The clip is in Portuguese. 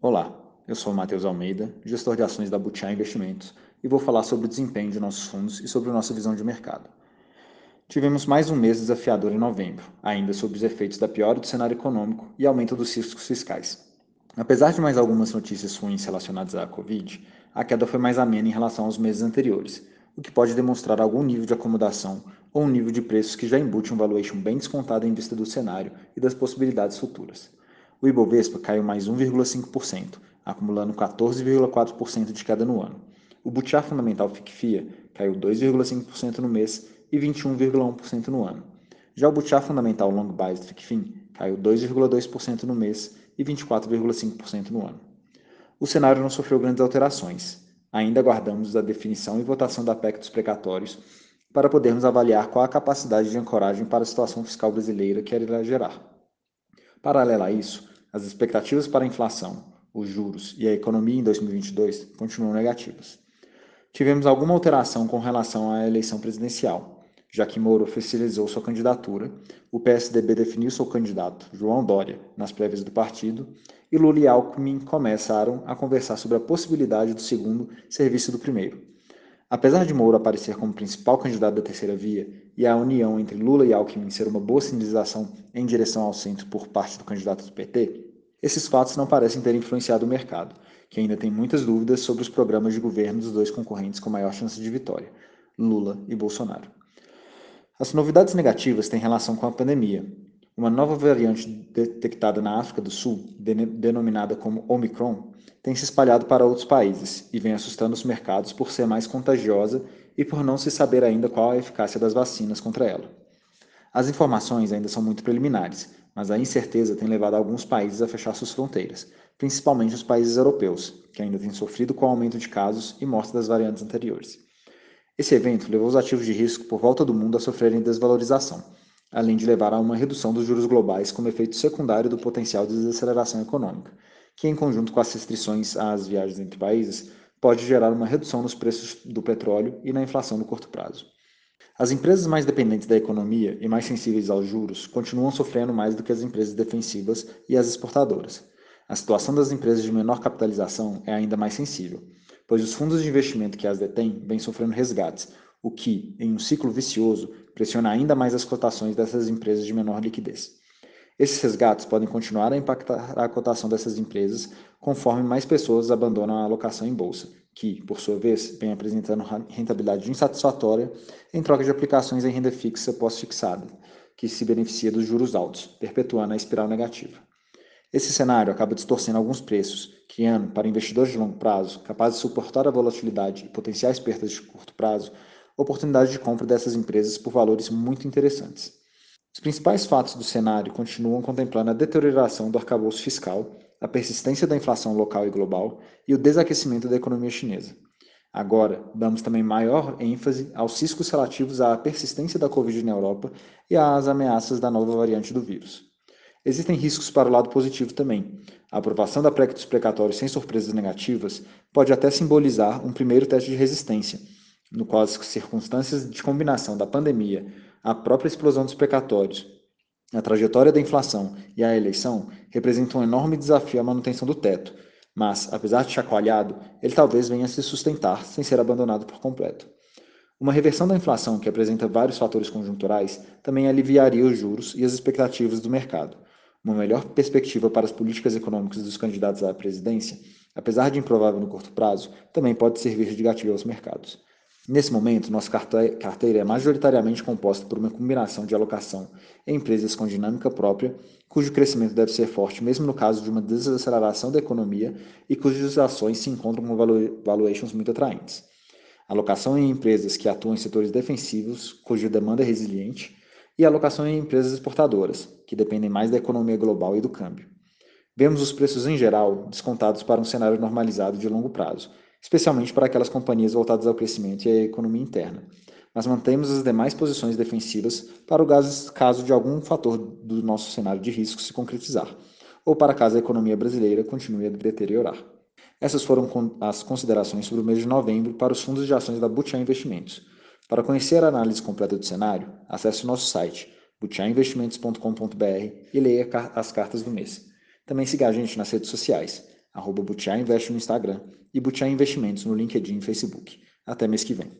Olá, eu sou Matheus Almeida, gestor de ações da Butiá Investimentos, e vou falar sobre o desempenho de nossos fundos e sobre nossa visão de mercado. Tivemos mais um mês desafiador em novembro, ainda sob os efeitos da piora do cenário econômico e aumento dos riscos fiscais. Apesar de mais algumas notícias ruins relacionadas à Covid, a queda foi mais amena em relação aos meses anteriores, o que pode demonstrar algum nível de acomodação ou um nível de preços que já embute um valuation bem descontado em vista do cenário e das possibilidades futuras. O Ibovespa caiu mais 1,5%, acumulando 14,4% de queda no ano. O Butiá Fundamental FICFIA caiu 2,5% no mês e 21,1% no ano. Já o Butiá Fundamental Long Biased FICFIN caiu 2,2% no mês e 24,5% no ano. O cenário não sofreu grandes alterações. Ainda aguardamos a definição e votação da PEC dos precatórios para podermos avaliar qual a capacidade de ancoragem para a situação fiscal brasileira que ela gerar. Paralelo a isso, as expectativas para a inflação, os juros e a economia em 2022 continuam negativas tivemos alguma alteração com relação à eleição presidencial, já que Moro oficializou sua candidatura, o PSDB definiu seu candidato, João Dória, nas prévias do partido, e Lula e Alckmin começaram a conversar sobre a possibilidade do segundo serviço do primeiro. Apesar de Moro aparecer como principal candidato da terceira via e a união entre Lula e Alckmin ser uma boa sinalização em direção ao centro por parte do candidato do PT, esses fatos não parecem ter influenciado o mercado, que ainda tem muitas dúvidas sobre os programas de governo dos dois concorrentes com maior chance de vitória, Lula e Bolsonaro. As novidades negativas têm relação com a pandemia. Uma nova variante detectada na África do Sul, denominada como Omicron, tem se espalhado para outros países e vem assustando os mercados por ser mais contagiosa e por não se saber ainda qual a eficácia das vacinas contra ela. As informações ainda são muito preliminares, mas a incerteza tem levado alguns países a fechar suas fronteiras, principalmente os países europeus, que ainda têm sofrido com o aumento de casos e mortes das variantes anteriores. Esse evento levou os ativos de risco por volta do mundo a sofrerem desvalorização, além de levar a uma redução dos juros globais como efeito secundário do potencial de desaceleração econômica, que, em conjunto com as restrições às viagens entre países, pode gerar uma redução nos preços do petróleo e na inflação no curto prazo. As empresas mais dependentes da economia e mais sensíveis aos juros continuam sofrendo mais do que as empresas defensivas e as exportadoras, a situação das empresas de menor capitalização é ainda mais sensível, pois os fundos de investimento que as detêm vêm sofrendo resgates, o que, em um ciclo vicioso, pressiona ainda mais as cotações dessas empresas de menor liquidez. Esses resgates podem continuar a impactar a cotação dessas empresas conforme mais pessoas abandonam a alocação em bolsa, que, por sua vez, vem apresentando rentabilidade insatisfatória em troca de aplicações em renda fixa pós-fixada, que se beneficia dos juros altos, perpetuando a espiral negativa. Esse cenário acaba distorcendo alguns preços, criando, para investidores de longo prazo, capazes de suportar a volatilidade e potenciais perdas de curto prazo, oportunidade de compra dessas empresas por valores muito interessantes. Os principais fatos do cenário continuam contemplando a deterioração do arcabouço fiscal, a persistência da inflação local e global e o desaquecimento da economia chinesa. Agora, damos também maior ênfase aos riscos relativos à persistência da Covid na Europa e às ameaças da nova variante do vírus. Existem riscos para o lado positivo também. A aprovação da PREC dos precatórios sem surpresas negativas pode até simbolizar um primeiro teste de resistência, no qual as circunstâncias de combinação da pandemia, a própria explosão dos precatórios, a trajetória da inflação e a eleição representam um enorme desafio à manutenção do teto, mas, apesar de chacoalhado, ele talvez venha a se sustentar sem ser abandonado por completo. Uma reversão da inflação que apresenta vários fatores conjunturais também aliviaria os juros e as expectativas do mercado, uma melhor perspectiva para as políticas econômicas dos candidatos à presidência, apesar de improvável no curto prazo, também pode servir de gatilho aos mercados. Nesse momento, nossa carteira é majoritariamente composta por uma combinação de alocação em empresas com dinâmica própria, cujo crescimento deve ser forte mesmo no caso de uma desaceleração da economia e cujas ações se encontram com valuations muito atraentes. Alocação em empresas que atuam em setores defensivos, cuja demanda é resiliente, e alocação em empresas exportadoras, que dependem mais da economia global e do câmbio. Vemos os preços em geral descontados para um cenário normalizado de longo prazo, especialmente para aquelas companhias voltadas ao crescimento e à economia interna, mas mantemos as demais posições defensivas para o caso de algum fator do nosso cenário de risco se concretizar, ou para caso a economia brasileira continue a deteriorar. Essas foram as considerações sobre o mês de novembro para os fundos de ações da Butiá Investimentos. Para conhecer a análise completa do cenário, acesse o nosso site butiainvestimentos.com.br e leia as cartas do mês. Também siga a gente nas redes sociais, arroba Invest no Instagram e Butiá Investimentos no LinkedIn e Facebook. Até mês que vem.